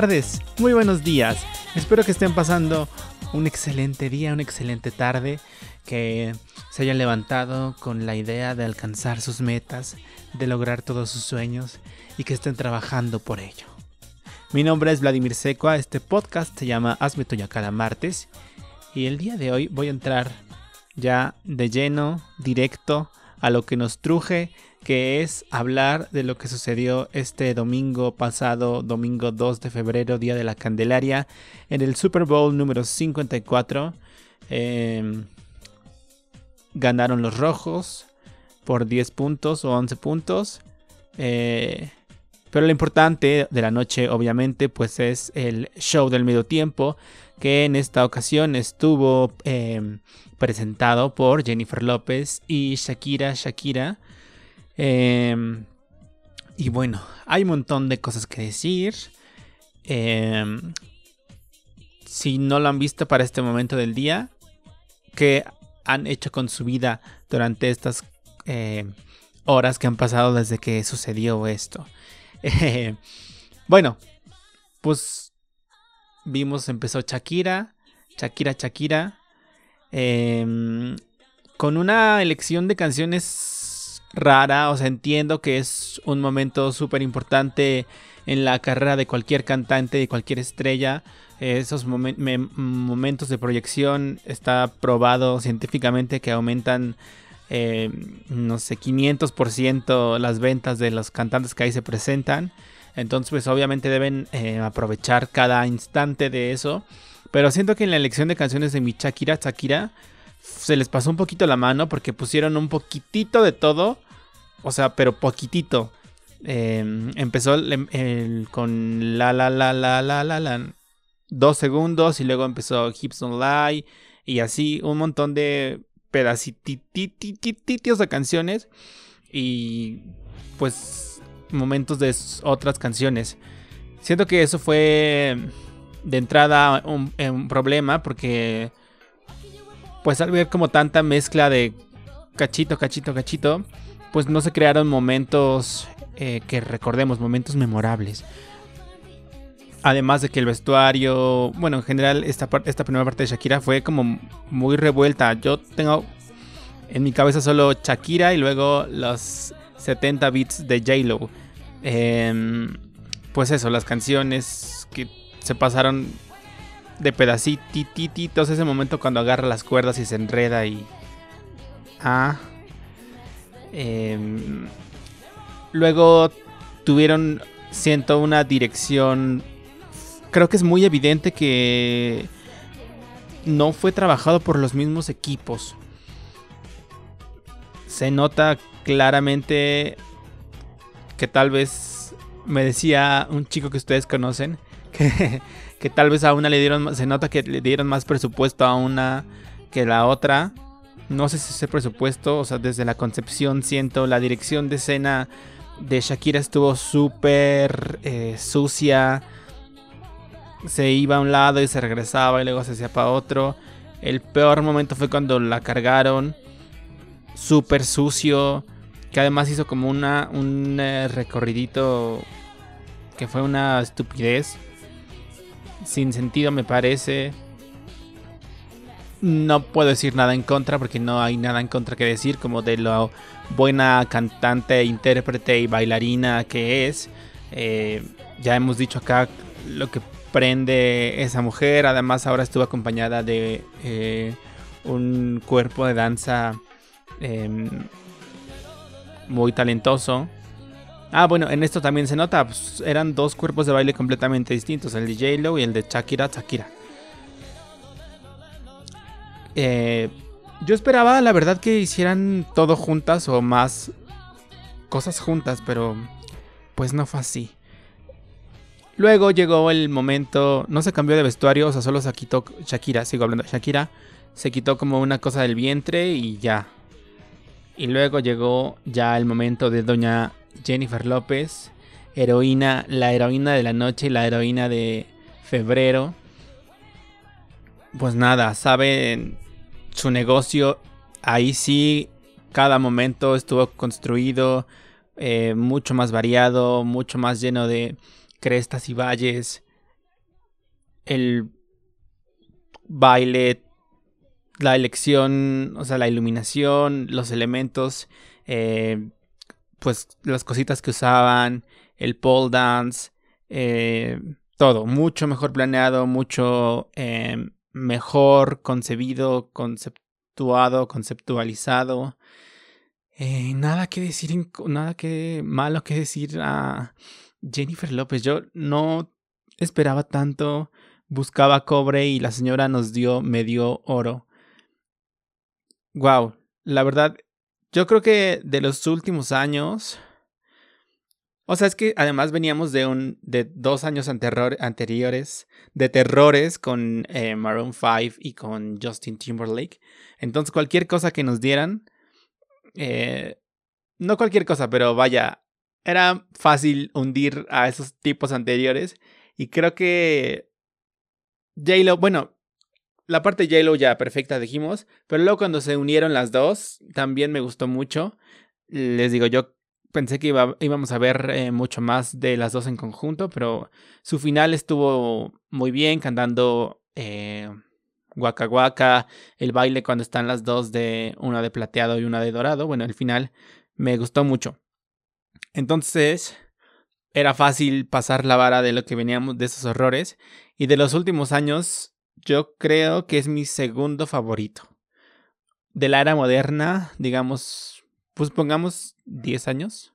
tardes, muy buenos días. Espero que estén pasando un excelente día, una excelente tarde, que se hayan levantado con la idea de alcanzar sus metas, de lograr todos sus sueños y que estén trabajando por ello. Mi nombre es Vladimir Secua, este podcast se llama Hazme Tuya cada martes y el día de hoy voy a entrar ya de lleno, directo, a lo que nos truje, que es hablar de lo que sucedió este domingo pasado, domingo 2 de febrero, Día de la Candelaria, en el Super Bowl número 54. Eh, ganaron los rojos por 10 puntos o 11 puntos. Eh, pero lo importante de la noche, obviamente, pues es el show del medio tiempo, que en esta ocasión estuvo eh, presentado por Jennifer López y Shakira Shakira. Eh, y bueno, hay un montón de cosas que decir. Eh, si no lo han visto para este momento del día, ¿qué han hecho con su vida durante estas eh, horas que han pasado desde que sucedió esto? Bueno, pues vimos, empezó Shakira, Shakira, Shakira, eh, con una elección de canciones rara, o sea, entiendo que es un momento súper importante en la carrera de cualquier cantante, de cualquier estrella. Esos momen me momentos de proyección está probado científicamente que aumentan eh, no sé, 500% las ventas de los cantantes que ahí se presentan. Entonces, pues obviamente deben eh, aprovechar cada instante de eso. Pero siento que en la elección de canciones de mi Shakira, Shakira, se les pasó un poquito la mano porque pusieron un poquitito de todo. O sea, pero poquitito. Eh, empezó el, el, con la la la la la la la. Dos segundos y luego empezó Hips Lie. Y así un montón de pedacititos de canciones y pues momentos de otras canciones. Siento que eso fue de entrada un, un, problema porque pues al ver como tanta mezcla de cachito, cachito, cachito, pues no se crearon momentos eh, que recordemos, momentos memorables. Además de que el vestuario, bueno, en general esta, esta primera parte de Shakira fue como muy revuelta. Yo tengo en mi cabeza solo Shakira y luego los 70 beats de J-Lo. Eh, pues eso, las canciones que se pasaron de pedacititos. Ese momento cuando agarra las cuerdas y se enreda y... Ah. Eh, luego tuvieron, siento, una dirección creo que es muy evidente que no fue trabajado por los mismos equipos. Se nota claramente que tal vez me decía un chico que ustedes conocen que, que tal vez a una le dieron, se nota que le dieron más presupuesto a una que la otra. No sé si ese presupuesto, o sea, desde la concepción siento la dirección de escena de Shakira estuvo súper eh, sucia se iba a un lado y se regresaba y luego se hacía para otro. El peor momento fue cuando la cargaron. Súper sucio. Que además hizo como una, un eh, recorridito que fue una estupidez. Sin sentido me parece. No puedo decir nada en contra porque no hay nada en contra que decir como de lo buena cantante, intérprete y bailarina que es. Eh, ya hemos dicho acá lo que prende esa mujer. Además, ahora estuvo acompañada de eh, un cuerpo de danza eh, muy talentoso. Ah, bueno, en esto también se nota. Pues, eran dos cuerpos de baile completamente distintos: el de J-Lo y el de Shakira Shakira. Eh, yo esperaba, la verdad, que hicieran todo juntas o más cosas juntas, pero pues no fue así. Luego llegó el momento, no se cambió de vestuario, o sea, solo se quitó Shakira, sigo hablando Shakira, se quitó como una cosa del vientre y ya. Y luego llegó ya el momento de doña Jennifer López, heroína, la heroína de la noche la heroína de febrero. Pues nada, saben su negocio, ahí sí, cada momento estuvo construido, eh, mucho más variado, mucho más lleno de crestas y valles, el baile, la elección, o sea, la iluminación, los elementos, eh, pues las cositas que usaban, el pole dance, eh, todo, mucho mejor planeado, mucho eh, mejor concebido, conceptuado, conceptualizado. nada que decir, nada que malo que decir a Jennifer López, yo no esperaba tanto, buscaba cobre y la señora nos dio medio oro. Wow, la verdad, yo creo que de los últimos años, o sea, es que además veníamos de un de dos años anteriores de terrores con eh, Maroon 5 y con Justin Timberlake. Entonces, cualquier cosa que nos dieran, eh, no cualquier cosa, pero vaya, era fácil hundir a esos tipos anteriores. Y creo que J-Lo, bueno, la parte de J-Lo ya perfecta dijimos, pero luego cuando se unieron las dos, también me gustó mucho. Les digo, yo pensé que íbamos a ver eh, mucho más de las dos en conjunto, pero su final estuvo muy bien, cantando eh, Waka Waka, el baile cuando están las dos de una de plateado y una de dorado. Bueno, el final me gustó mucho. Entonces, era fácil pasar la vara de lo que veníamos de esos horrores. Y de los últimos años, yo creo que es mi segundo favorito. De la era moderna, digamos, pues pongamos 10 años.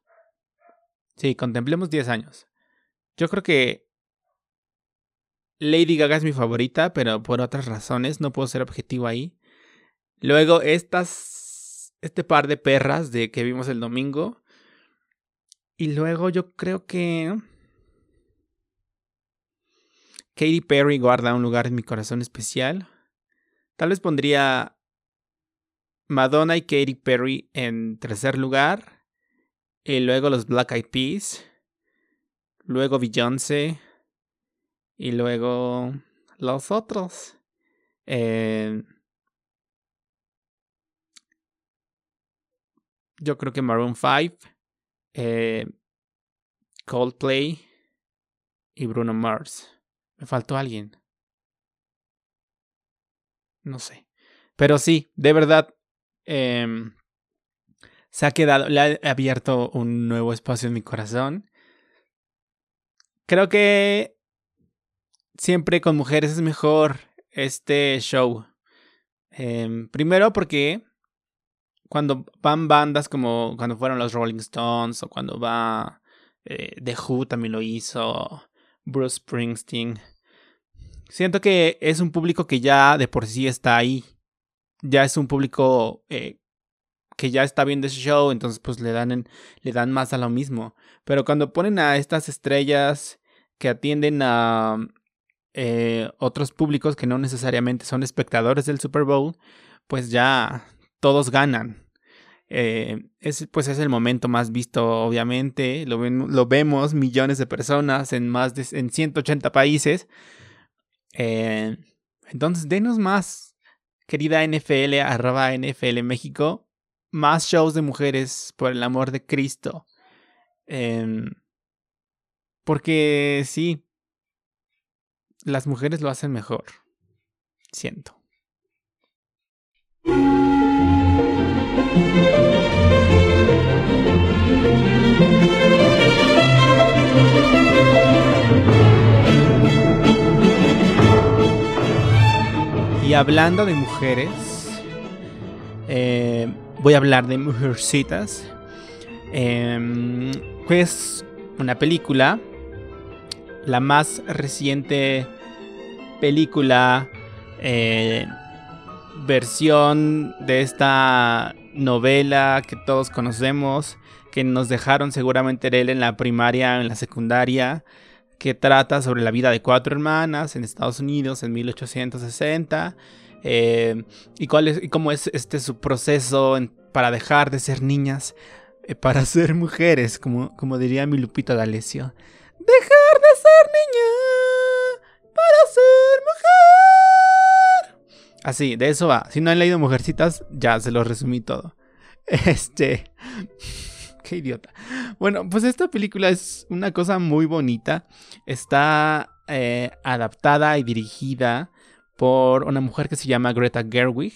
Sí, contemplemos 10 años. Yo creo que Lady Gaga es mi favorita, pero por otras razones no puedo ser objetivo ahí. Luego, estas, este par de perras de que vimos el domingo, y luego yo creo que Katy Perry guarda un lugar en mi corazón especial. Tal vez pondría Madonna y Katy Perry en tercer lugar. Y luego los Black Eyed Peas. Luego Beyoncé. Y luego los otros. Eh, yo creo que Maroon 5 eh, Coldplay y Bruno Mars. Faltó alguien. No sé. Pero sí, de verdad. Em, se ha quedado. Le ha abierto un nuevo espacio en mi corazón. Creo que siempre con mujeres es mejor este show. Em, primero porque cuando van bandas como cuando fueron los Rolling Stones o cuando va eh, The Who también lo hizo, Bruce Springsteen. Siento que es un público que ya de por sí está ahí. Ya es un público eh, que ya está viendo ese show, entonces pues le dan, le dan más a lo mismo. Pero cuando ponen a estas estrellas que atienden a eh, otros públicos que no necesariamente son espectadores del Super Bowl, pues ya todos ganan. Eh, es, pues es el momento más visto, obviamente. Lo, lo vemos millones de personas en más de en 180 países. Eh, entonces, denos más, querida NFL, arroba NFL México. Más shows de mujeres, por el amor de Cristo. Em, porque sí, las mujeres lo hacen mejor. Siento. Y hablando de mujeres, eh, voy a hablar de Mujercitas. Eh, pues una película, la más reciente película eh, versión de esta novela que todos conocemos, que nos dejaron seguramente él en la primaria, en la secundaria, que trata sobre la vida de cuatro hermanas en Estados Unidos en 1860 eh, y, cuál es, y cómo es este su proceso para dejar de ser niñas eh, para ser mujeres, como, como diría mi Lupita D'Alessio. Dejar de ser niña para ser mujer. Así, de eso va. Si no han leído Mujercitas, ya se lo resumí todo. Este... Qué idiota. Bueno, pues esta película es una cosa muy bonita. Está eh, adaptada y dirigida por una mujer que se llama Greta Gerwig.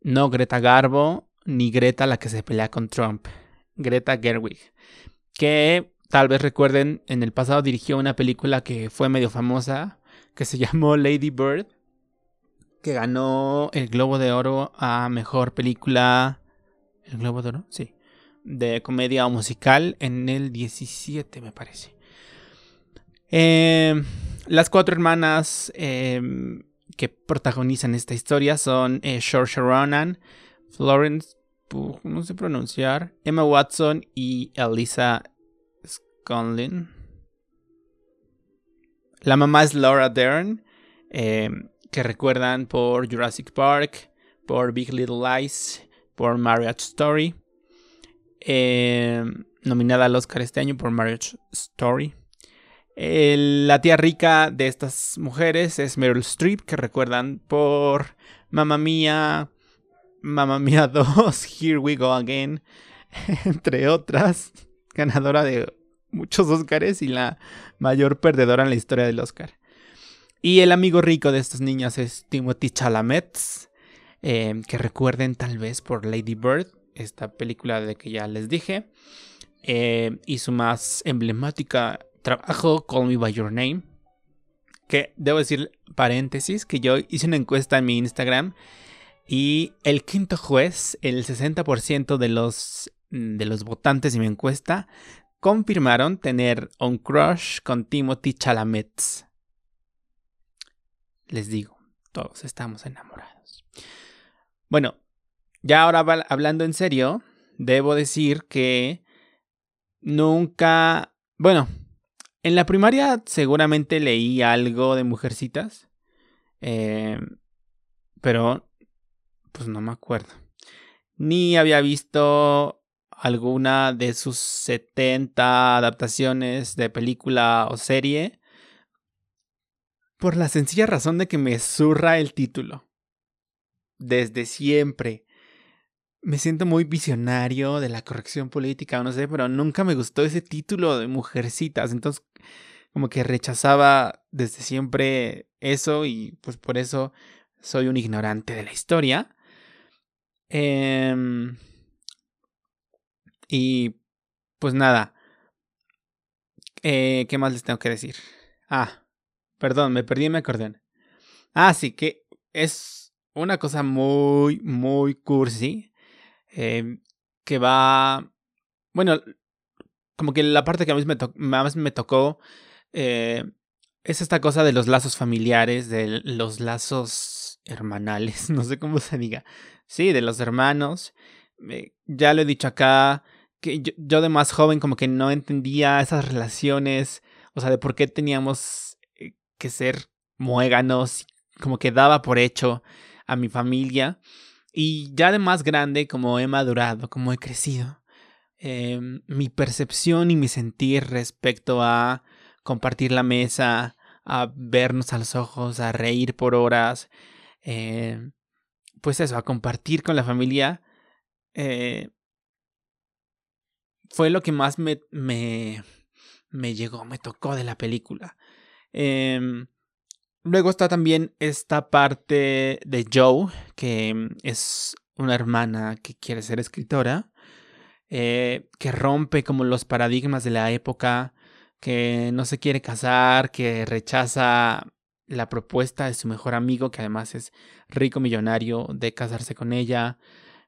No Greta Garbo, ni Greta la que se pelea con Trump. Greta Gerwig. Que tal vez recuerden, en el pasado dirigió una película que fue medio famosa, que se llamó Lady Bird. Que ganó el Globo de Oro a Mejor Película. ¿El Globo de Oro? Sí de comedia musical en el 17, me parece. Em, las cuatro hermanas em, que protagonizan esta historia son eh, Ronan, Florence, no sé pronunciar, Emma Watson y Elisa Sconlin. La mamá es Laura Dern, em, que recuerdan por Jurassic Park, por Big Little Lies, por Marriage Story. Eh, nominada al Oscar este año por Marriage Story. la tía rica de estas mujeres es Meryl Streep, que recuerdan por Mamma Mía, Mamma Mía 2, Here We Go Again, entre otras, ganadora de muchos Oscars y la mayor perdedora en la historia del Oscar. Y el amigo rico de estas niñas es Timothy Chalamet, eh, que recuerden tal vez por Lady Bird, esta película de que ya les dije. Eh, y su más emblemática trabajo, Call Me By Your Name. Que debo decir, paréntesis, que yo hice una encuesta en mi Instagram. Y el quinto juez, el 60% de los, de los votantes de mi encuesta, confirmaron tener un crush con Timothy Chalamet. Les digo, todos estamos enamorados. Bueno, ya ahora hablando en serio, debo decir que nunca, bueno, en la primaria seguramente leí algo de mujercitas, eh, pero pues no me acuerdo. Ni había visto alguna de sus 70 adaptaciones de película o serie. Por la sencilla razón de que me zurra el título. Desde siempre me siento muy visionario de la corrección política no sé, pero nunca me gustó ese título de mujercitas. Entonces, como que rechazaba desde siempre eso y pues por eso soy un ignorante de la historia. Em, y pues nada. Eh, ¿Qué más les tengo que decir? Ah, perdón, me perdí en mi acordeón. Ah, sí, que es una cosa muy, muy cursi Em, que va, bueno, como que la parte que a mí me más me tocó eh, es esta cosa de los lazos familiares, de los lazos hermanales, no sé cómo se diga. Sí, de los hermanos. ya lo he dicho acá, que yo, yo, de más joven como que no entendía esas relaciones, o sea, de por qué teníamos eh, que ser muéganos, como que daba por hecho a mi familia. Y ya de más grande, como he madurado, como he crecido, em, mi percepción y mi sentir respecto a compartir la mesa, a vernos a los ojos, a reír por horas, em, pues eso, a compartir con la familia, eh, fue lo que más me, me, me llegó, me tocó de la película. Eh, Luego está también esta parte de Joe, que mm, es una hermana que quiere ser escritora, eh, que rompe como los paradigmas de la época, que no se quiere casar, que rechaza la propuesta de su mejor amigo, que además es rico millonario, de casarse con ella,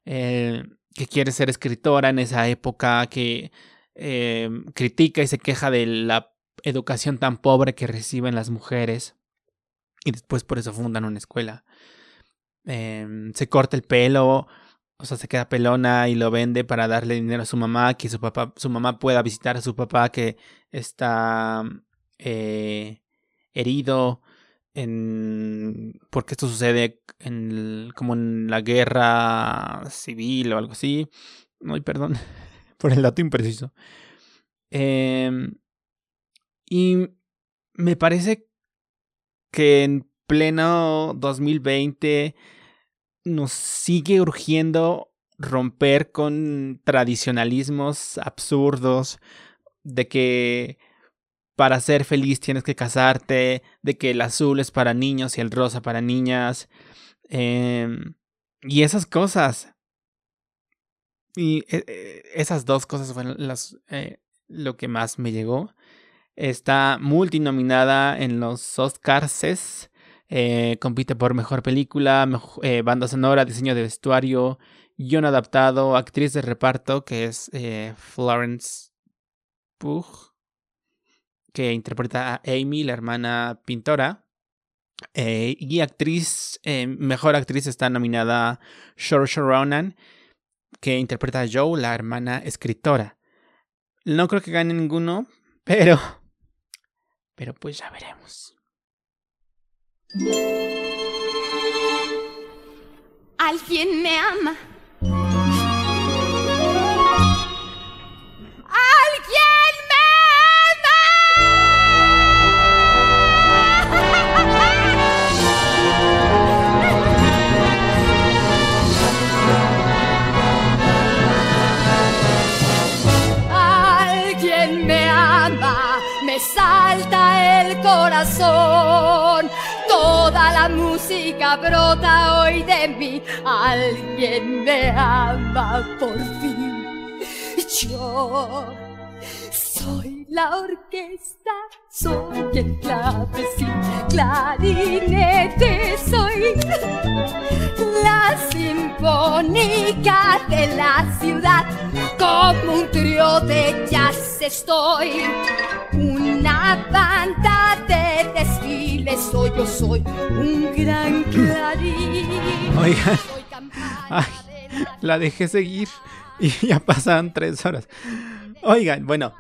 eh, que quiere ser escritora en esa época, que eh, critica y se queja de la educación tan pobre que reciben las mujeres. Y después por eso fundan una escuela. Em, se corta el pelo, o sea, se queda pelona y lo vende para darle dinero a su mamá, que su papá, su mamá pueda visitar a su papá que está eh, herido, en, porque esto sucede en, como en la guerra civil o algo así. Ay, perdón por el dato impreciso. Em, y me parece que en pleno 2020 nos sigue urgiendo romper con tradicionalismos absurdos de que para ser feliz tienes que casarte, de que el azul es para niños y el rosa para niñas, em, y esas cosas. Y eh, eh, esas dos cosas fueron las, eh, lo que más me llegó. Está multinominada en los Oscars. compite por mejor película, banda sonora, diseño de vestuario, guion adaptado, actriz de reparto, que es Florence Pugh que interpreta a Amy, la hermana pintora. Eh, y actriz, eh, mejor actriz está nominada Saoirse Ronan, que interpreta a Joe, la hermana escritora. No creo que gane ninguno, pero... Pero pues ya veremos. Alguien me ama. salta Toda la música brota hoy de mí. Alguien me ama por fin. Yo soy la orquesta, soy el clavecín, clarinete, soy la sinfónica de la ciudad. Como un trío de jazz estoy, una banda de desfile soy, yo soy un gran clarín. Oigan, la dejé seguir y ya pasaban tres horas. Oigan, bueno,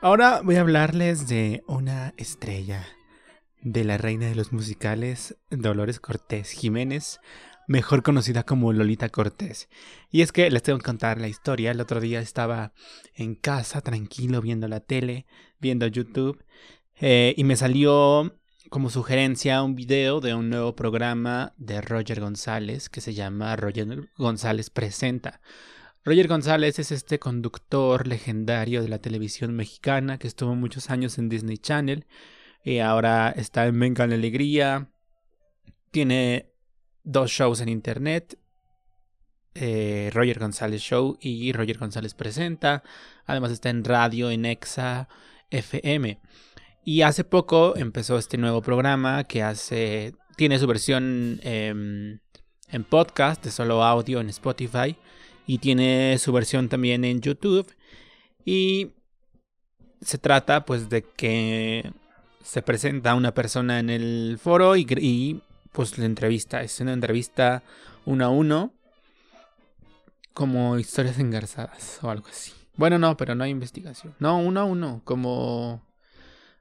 ahora voy a hablarles de una estrella de la reina de los musicales, Dolores Cortés Jiménez, mejor conocida como Lolita Cortés. Y es que les tengo que contar la historia. El otro día estaba en casa, tranquilo, viendo la tele, viendo YouTube, eh, y me salió como sugerencia un video de un nuevo programa de Roger González que se llama Roger González Presenta. Roger González es este conductor legendario de la televisión mexicana que estuvo muchos años en Disney Channel y ahora está en Venga la Alegría. Tiene dos shows en internet. Eh, Roger González Show y Roger González Presenta. Además está en radio en Exa FM. Y hace poco empezó este nuevo programa que hace. Tiene su versión em, en podcast de solo audio en Spotify y tiene su versión también en YouTube. Y se trata pues de que se presenta una persona en el foro y, pues la entrevista. Es una entrevista uno a uno. Como historias engarzadas o algo así. Bueno, no, pero no hay investigación. No, uno a uno. Como.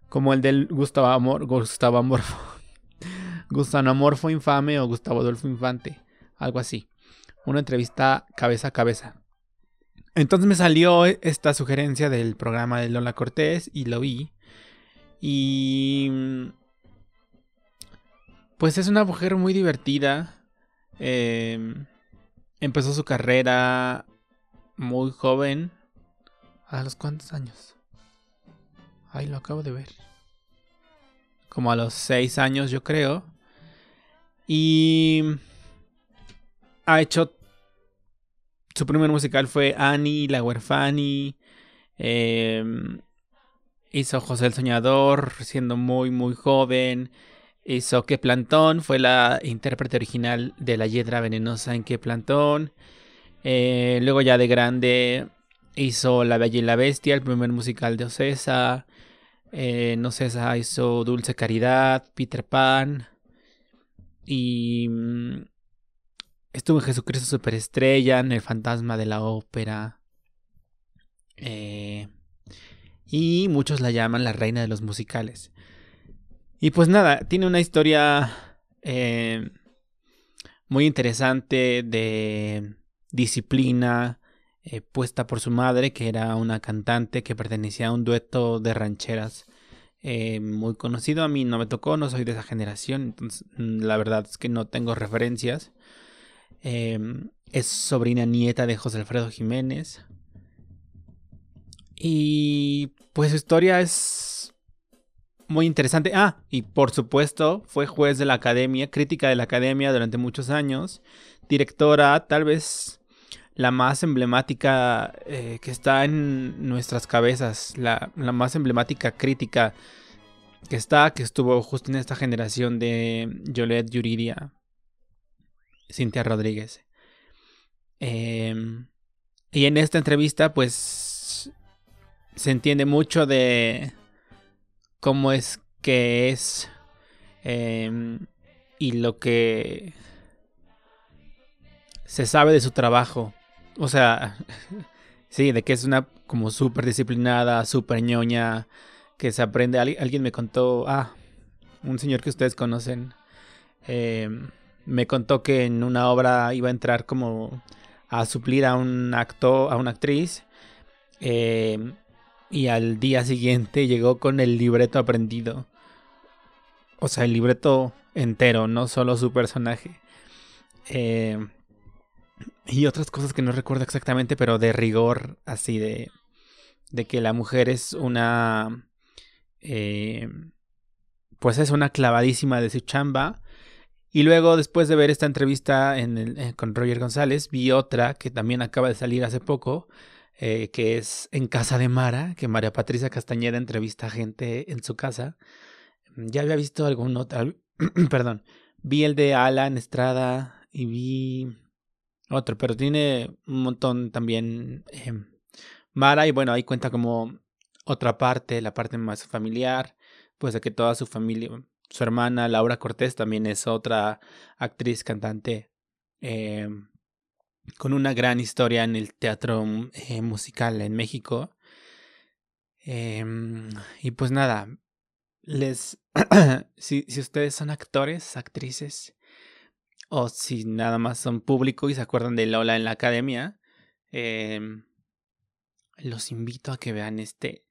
Como el del Gustavo Amor. Gustavo Amorfo. Gustavo Amorfo Infame o Gustavo Adolfo Infante. Algo así una entrevista cabeza a cabeza. Entonces me salió esta sugerencia del programa de Lola Cortés y lo vi. Y... Pues es una mujer muy divertida. Em, empezó su carrera muy joven. ¿A los cuántos años? Ay, lo acabo de ver. Como a los seis años, yo creo. Y ha hecho. Su primer musical fue Annie, La Huerfani. Em, hizo José el Soñador, siendo muy, muy joven. Hizo Que Plantón, fue la intérprete original de La Hiedra Venenosa en Que Plantón. Eh, luego, ya de grande, hizo La Bella y la Bestia, el primer musical de Ocesa. Eh, en Ocesa hizo Dulce Caridad, Peter Pan. Y mm, Estuvo en Jesucristo Superestrella, en El Fantasma de la Ópera. Eh, y y muchos la llaman la reina de los musicales. Y pues nada, tiene una historia eh, muy interesante de disciplina eh, puesta por su madre, que era una cantante que pertenecía a un dueto de rancheras eh, muy conocido. A mí no me tocó, no soy de esa generación, entonces mm, la verdad es que no tengo referencias. Em, es sobrina nieta de José Alfredo Jiménez. Y pues su historia es muy interesante. Ah, y por supuesto fue juez de la academia, crítica de la academia durante muchos años, directora, tal vez la más emblemática eh, que está en nuestras cabezas, la, la, más emblemática crítica que está, que estuvo justo en esta generación de Yolette Yuridia, Cintia Rodríguez. Em, y en esta entrevista, pues, se entiende mucho de cómo es que es em, y lo que se sabe de su trabajo. O sea, sí, de que es una como súper disciplinada, súper ñoña, que se aprende. Alguien me contó, ah, un señor que ustedes conocen, em, me contó que en una obra iba a entrar como a suplir a un actor, a una actriz. Em, y al día siguiente llegó con el libreto aprendido. O sea, el libreto entero, no solo su personaje. Eh, y otras cosas que no recuerdo exactamente, pero de rigor, así de, de que la mujer es una... Eh, pues es una clavadísima de su chamba. Y luego, después de ver esta entrevista en eh, con Roger González, vi otra que también acaba de salir hace poco, eh, que es En Casa de Mara, que María Patricia Castañeda entrevista a gente en su casa. Ya había visto algún otro, perdón, vi el de Alan Estrada y vi otro, pero tiene un montón también eh, Mara y bueno, ahí cuenta como otra parte, la parte más familiar, pues de que toda su familia, su hermana Laura Cortés también es otra actriz, cantante, eh, con una gran historia en el teatro eh, musical en México. Em, y pues nada, les, si, si ustedes son actores, actrices, o si nada más son público y se acuerdan de Lola en la academia, em, los invito a que vean este,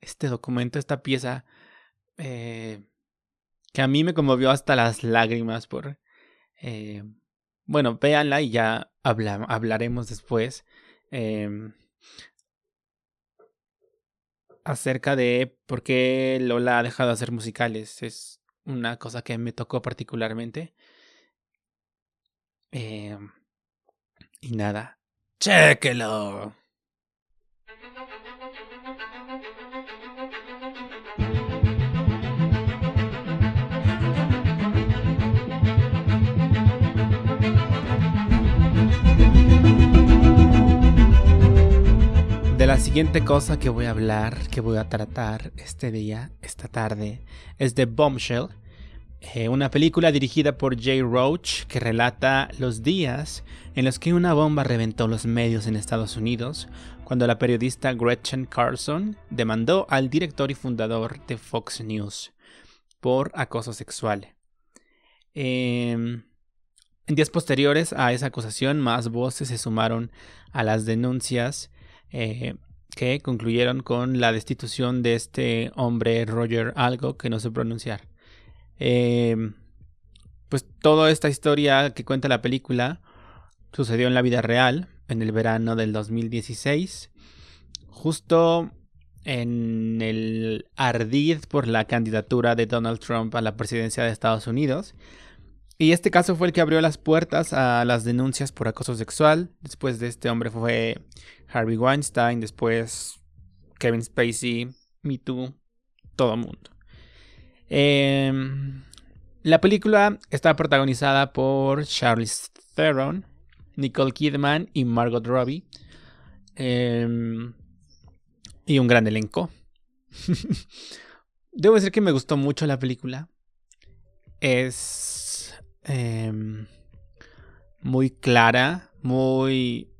este documento, esta pieza eh, que a mí me conmovió hasta las lágrimas por... Eh, bueno, véanla y ya hablaremos después em, acerca de por qué Lola ha dejado de hacer musicales. Es una cosa que me tocó particularmente. Eh, y nada, chéquelo. De la siguiente cosa que voy a hablar, que voy a tratar este día, esta tarde, es de Bombshell, eh, una película dirigida por Jay Roach que relata los días en los que una bomba reventó los medios en Estados Unidos cuando la periodista Gretchen Carlson demandó al director y fundador de Fox News por acoso sexual. Em, en días posteriores a esa acusación, más voces se sumaron a las denuncias eh, que concluyeron con la destitución de este hombre Roger Algo, que no sé pronunciar. Eh, pues toda esta historia que cuenta la película sucedió en la vida real, en el verano del 2016, justo en el ardid por la candidatura de Donald Trump a la presidencia de Estados Unidos. Y este caso fue el que abrió las puertas a las denuncias por acoso sexual. Después de este hombre fue Harvey Weinstein, después Kevin Spacey, Me Too, todo el mundo. Em, la película está protagonizada por Charlize Theron, Nicole Kidman y Margot Robbie. Em, y un gran elenco. Debo decir que me gustó mucho la película. Es em, muy clara, muy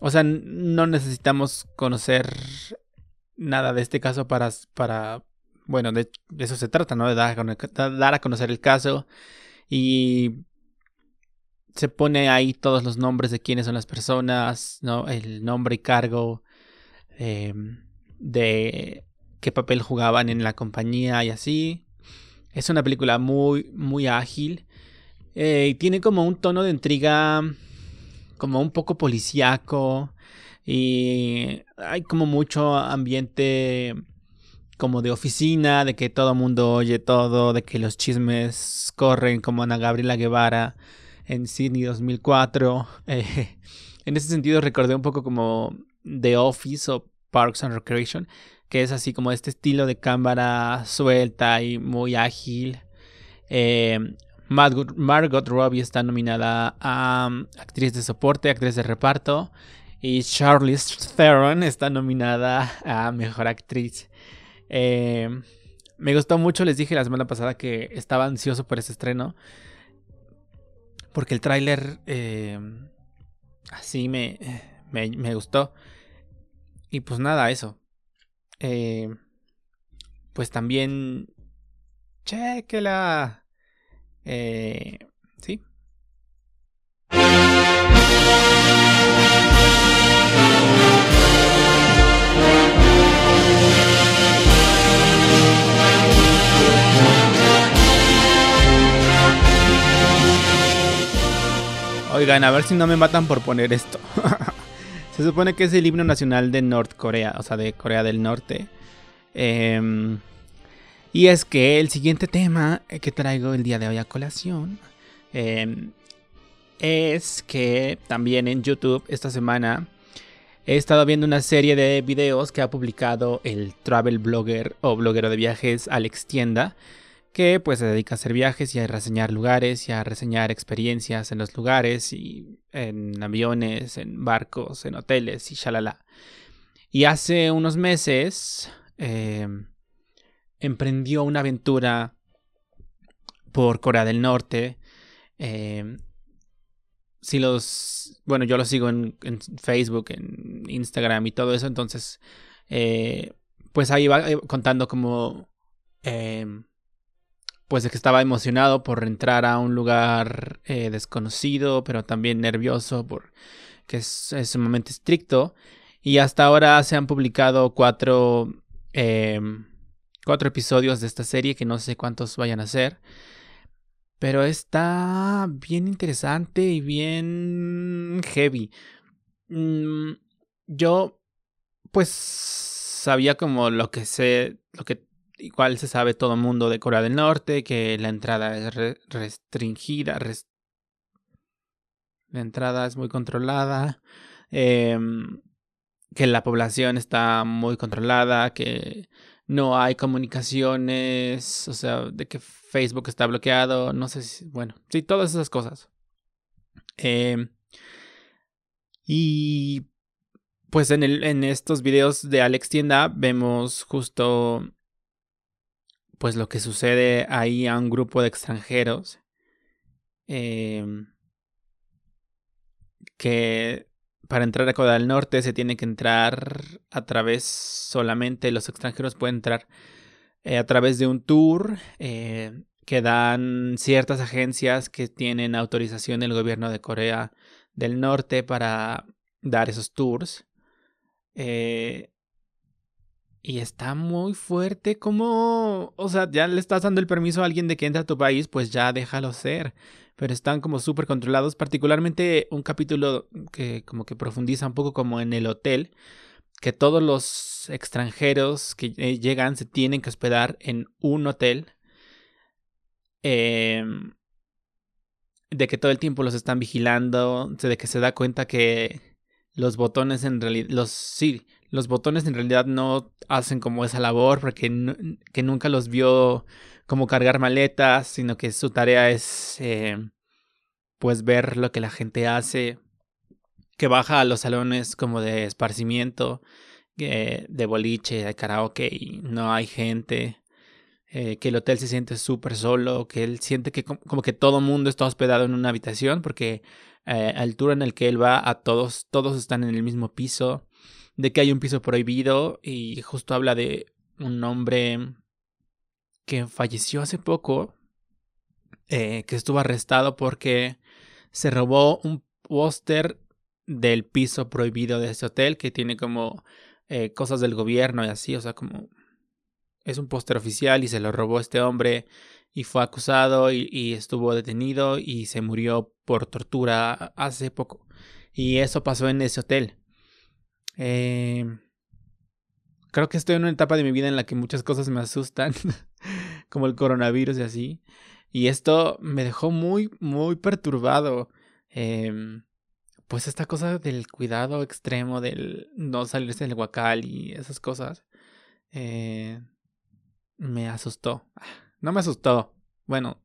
o sea, no necesitamos conocer nada de este caso para, para bueno, de, eso se trata, ¿no? De dar a, dar a conocer el caso y se pone ahí todos los nombres de quiénes son las personas, ¿no? El nombre y cargo eh, de qué papel jugaban en la compañía y así. Es una película muy, muy ágil. Eh, y tiene como un tono de intriga como un poco policíaco. Y hay como mucho ambiente como de oficina, de que todo el mundo oye todo, de que los chismes corren como Ana Gabriela Guevara en Sydney 2004. Eh, en ese sentido recordé un poco como The Office o Parks and Recreation, que es así como este estilo de cámara suelta y muy ágil. Eh, Margot, Robbie está nominada a um, actriz de soporte, actriz de reparto. Y Charlize Theron está nominada a mejor actriz. Eh, me gustó mucho, les dije la semana pasada que estaba ansioso por ese estreno. Porque el tráiler eh, así me, me, gustó. Y pues nada, eso. Eh, pues también... Chequela. Eh, sí. Oigan, a ver si no me matan por poner esto. Se supone que es el himno nacional de Norcorea, o sea, de Corea del Norte. Eh, y es que el siguiente tema que traigo el día de hoy a colación em, es que también en YouTube esta semana he estado viendo una serie de videos que ha publicado el travel blogger o bloguero de viajes Alex Tienda, que pues se dedica a hacer viajes y a reseñar lugares y a reseñar experiencias en los lugares y en aviones, en barcos, en hoteles y shalala. Y hace unos meses... Eh, emprendió una aventura por Corea del Norte. Eh, si los. Bueno, yo lo sigo en, Facebook, en Instagram y todo eso. Entonces. Eh, pues ahí va eh, contando como. pues de que estaba emocionado por entrar a un lugar desconocido, pero también nervioso por que es sumamente estricto. Y hasta ahora se han publicado cuatro cuatro episodios de esta serie que no sé cuántos vayan a ser. Pero está bien interesante y bien heavy. Mm, yo, pues, sabía como lo que sé, lo que igual se sabe todo el mundo de Corea del Norte, que la entrada es restringida, la entrada es muy controlada, em, que la población está muy controlada, que no hay comunicaciones, o sea, de que Facebook está bloqueado, no sé si, bueno, sí, todas esas cosas. Em, y pues en, estos videos de Alex Tienda vemos justo pues lo que sucede ahí a un grupo de extranjeros eh, que para entrar a Corea del Norte se tiene que entrar a través solamente, los extranjeros pueden entrar eh, a través de un tour eh, que dan ciertas agencias que tienen autorización del gobierno de Corea del Norte para dar esos tours. Eh, y está muy fuerte como, o sea, ya le estás dando el permiso a alguien de que entre a tu país, pues ya déjalo ser pero están como súper controlados, particularmente un capítulo que como que profundiza un poco como en el hotel, que todos los extranjeros que eh, llegan se tienen que hospedar en un hotel, em, de que todo el tiempo los están vigilando, de que se da cuenta que los botones en realidad, los sí, los botones en realidad no hacen como esa labor porque que nunca los vio como cargar maletas, sino que su tarea es eh, pues ver lo que la gente hace, que baja a los salones como de esparcimiento, eh, de boliche, de karaoke y no hay gente, eh, que el hotel se siente súper solo, que él siente que como que todo mundo está hospedado en una habitación porque eh, altura en el que él va, a todos, todos están en el mismo piso, de que hay un piso prohibido y justo habla de un hombre que falleció hace poco, eh, que estuvo arrestado porque se robó un póster del piso prohibido de ese hotel que tiene como eh, cosas del gobierno y así, o sea, como es un póster oficial y se lo robó este hombre y fue acusado y, estuvo detenido y se murió por tortura hace poco. Y eso pasó en ese hotel. Eh, creo que estoy en una etapa de mi vida en la que muchas cosas me asustan, como el coronavirus y así. Y esto me dejó muy, muy perturbado. Em, pues esta cosa del cuidado extremo, del no salirse del guacal y esas cosas, eh, me asustó. No me asustó. Bueno,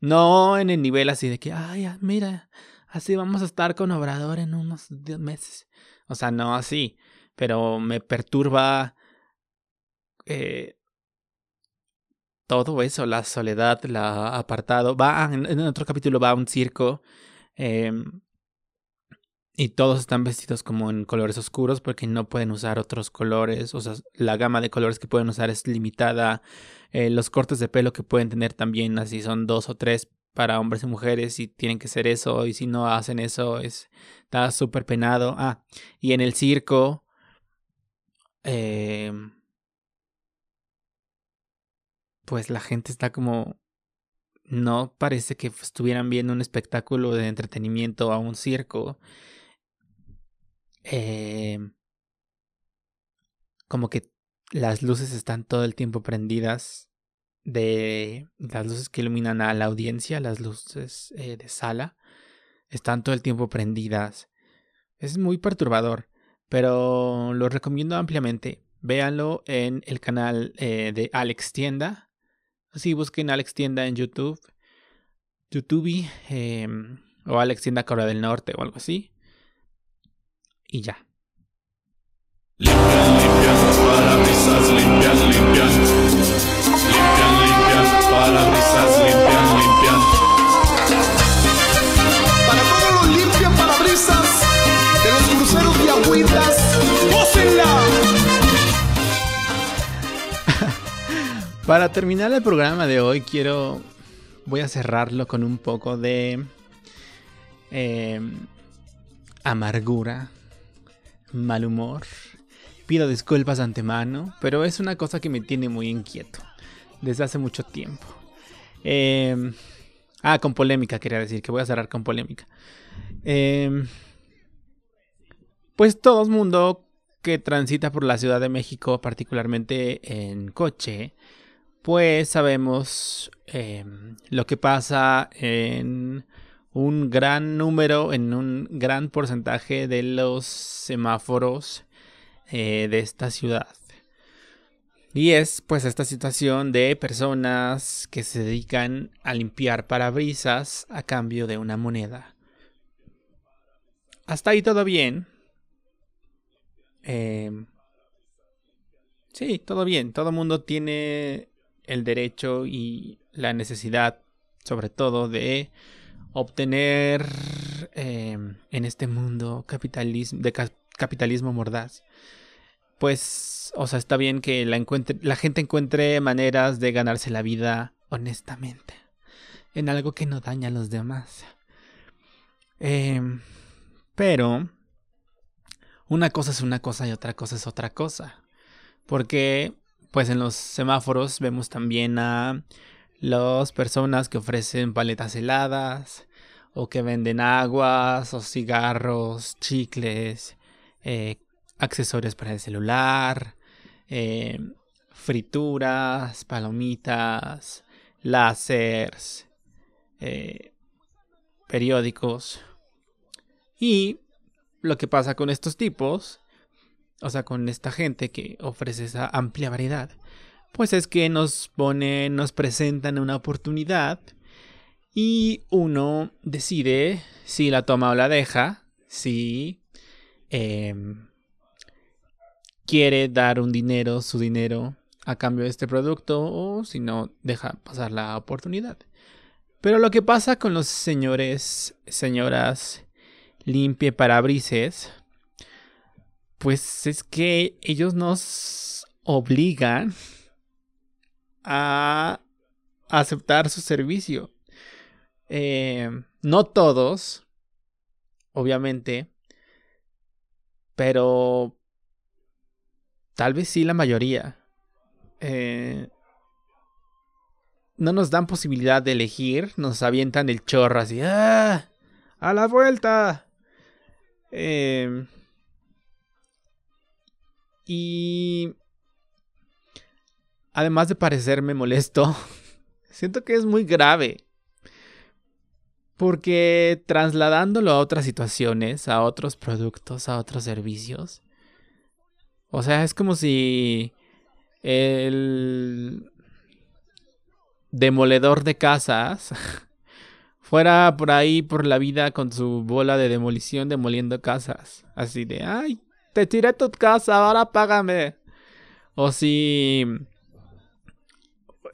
no en el nivel así de que, ay, mira, así vamos a estar con Obrador en unos meses. O sea, no así, pero me perturba eh, todo eso, la soledad, la apartado. Va, en, otro capítulo va a un circo. Eh, y todos están vestidos como en colores oscuros porque no pueden usar otros colores. O sea, la gama de colores que pueden usar es limitada. Eh, los cortes de pelo que pueden tener también, así son dos o tres para hombres y mujeres y tienen que ser eso. Y si no hacen eso, es, está súper penado. Ah, y en el circo. Eh, pues la gente está como no parece que estuvieran viendo un espectáculo de entretenimiento a un circo. Eh, como que las luces están todo el tiempo prendidas de las luces que iluminan a la audiencia, las luces eh, de sala, están todo el tiempo prendidas. Es muy perturbador, pero lo recomiendo ampliamente. Véanlo en el canal eh, de Alex Tienda. Así busquen Alex Tienda en YouTube, YouTube em, o Alex Tienda Corea del Norte o algo así y ya. Limpian, limpian, parabrisas, limpian, limpian. Limpian, limpian, parabrisas, limpian, limpian. Para terminar el programa de hoy quiero... Voy a cerrarlo con un poco de... Eh, amargura mal humor. Pido disculpas antemano, pero es una cosa que me tiene muy inquieto desde hace mucho tiempo. Em, ah, con polémica quería decir, que voy a cerrar con polémica. Em, pues todo el mundo que transita por la Ciudad de México, particularmente en coche, pues sabemos em, lo que pasa en un gran número, en un gran porcentaje de los semáforos eh, de esta ciudad. Y es pues esta situación de personas que se dedican a limpiar parabrisas a cambio de una moneda. Hasta ahí todo bien. Eh, sí, todo bien. Todo mundo tiene el derecho y la necesidad, sobre todo, de obtener em, en este mundo capitalismo, capitalismo mordaz, pues, o sea, está bien que la, encuentre, la gente encuentre maneras de ganarse la vida honestamente, en algo que no daña a los demás. Em, pero, una cosa es una cosa y otra cosa es otra cosa. Porque, pues en los semáforos vemos también a las personas que ofrecen paletas heladas o que venden aguas o cigarros, chicles, eh, accesorios para el celular, eh, frituras, palomitas, láseres, eh, periódicos. Y lo que pasa con estos tipos, o sea, con esta gente que ofrece esa amplia variedad, pues es que nos ponen, nos presentan una oportunidad y uno decide si la toma o la deja, si em, quiere dar un dinero, su dinero, a cambio de este producto o si no, deja pasar la oportunidad. Pero lo que pasa con los señores, señoras, limpie parabrises, pues es que ellos nos obligan a aceptar su servicio. Eh, no todos, obviamente, pero tal vez sí la mayoría. Eh, no nos dan posibilidad de elegir, nos avientan el chorro así, ¡ah! ¡A la vuelta! Eh, y además de parecerme molesto, siento que es muy grave. Porque trasladándolo a otras situaciones, a otros productos, a otros servicios. O sea, es como si el demoledor de casas fuera por ahí por la vida con su bola de demolición demoliendo casas. Así de, ay, te tiré tu casa, ahora págame. O si...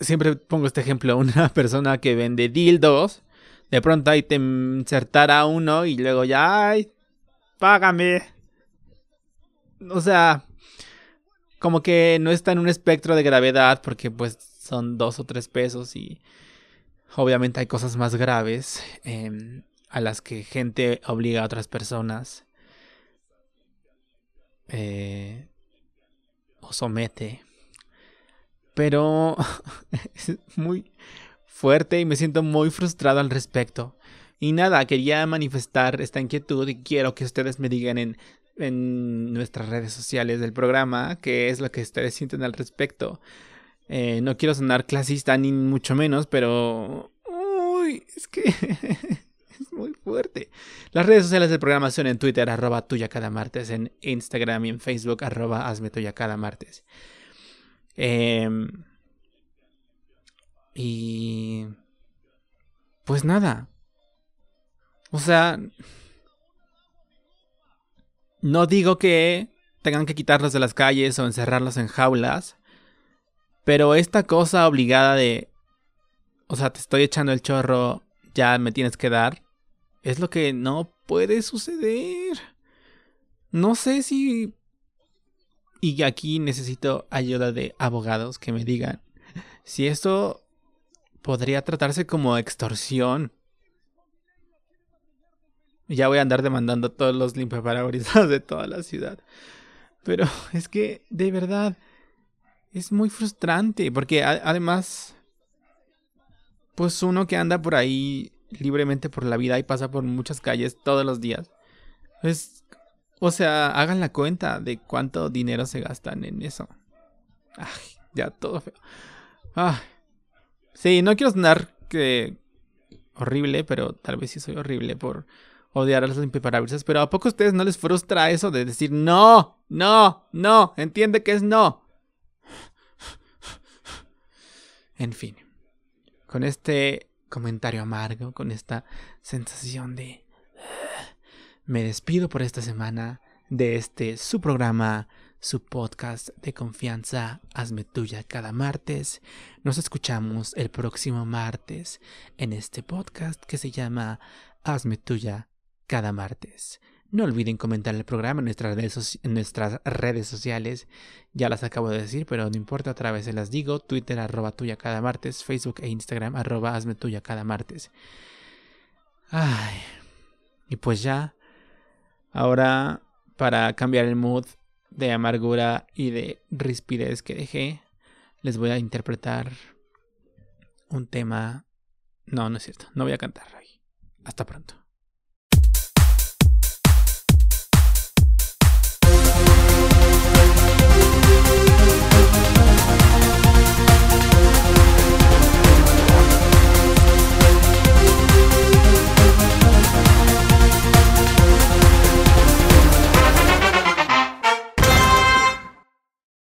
Siempre pongo este ejemplo, una persona que vende dildos, de pronto ahí te insertará uno y luego ya, ay, págame. O sea, como que no está en un espectro de gravedad porque pues son dos o tres pesos y obviamente hay cosas más graves em, a las que gente obliga a otras personas eh, o somete. Pero es muy fuerte y me siento muy frustrado al respecto. Y nada, quería manifestar esta inquietud y quiero que ustedes me digan en, en nuestras redes sociales del programa qué es lo que ustedes sienten al respecto. Eh, no quiero sonar clasista ni mucho menos, pero... Uy, es que... muy fuerte. Las redes sociales del programa son en Twitter, arroba tuya cada martes, en Instagram y en Facebook, arroba hazme tuya cada martes. Em, y... Pues nada. O sea... No digo que tengan que quitarlos de las calles o encerrarlos en jaulas. Pero esta cosa obligada de... O sea, te estoy echando el chorro, ya me tienes que dar es lo que no puede suceder. No sé si... Y aquí necesito ayuda de abogados que me digan si esto podría tratarse como extorsión. Ya voy a andar demandando a todos los limpiaparabrisas de toda la ciudad. Pero es que, de verdad, es muy frustrante. Porque además, pues uno que anda por ahí libremente por la vida y pasa por muchas calles todos los días. Pues, o sea, hagan la cuenta de cuánto dinero se gastan en eso. Ay, ya todo feo. Sí, no quiero sonar que horrible, pero tal vez sí soy horrible por odiar a los limpiaparabrisas. Pero ¿a poco a ustedes no les frustra eso de decir no, no, no? Entiende que es no. En fin, con este comentario amargo, con esta sensación de... Me despido por esta semana de este su programa, su podcast de confianza, hazme tuya cada martes. Nos escuchamos el próximo martes en este podcast que se llama Hazme tuya cada martes. No olviden comentar el programa en nuestras, redes, en nuestras redes sociales. Ya las acabo de decir, pero no importa, otra vez se las digo. Twitter arroba tuya cada martes, Facebook e Instagram arroba hazme tuya cada martes. Ay. Y pues ya. Ahora, para cambiar el mood de amargura y de rispidez que dejé, les voy a interpretar un tema... No, no es cierto. No voy a cantar hoy. Hasta pronto.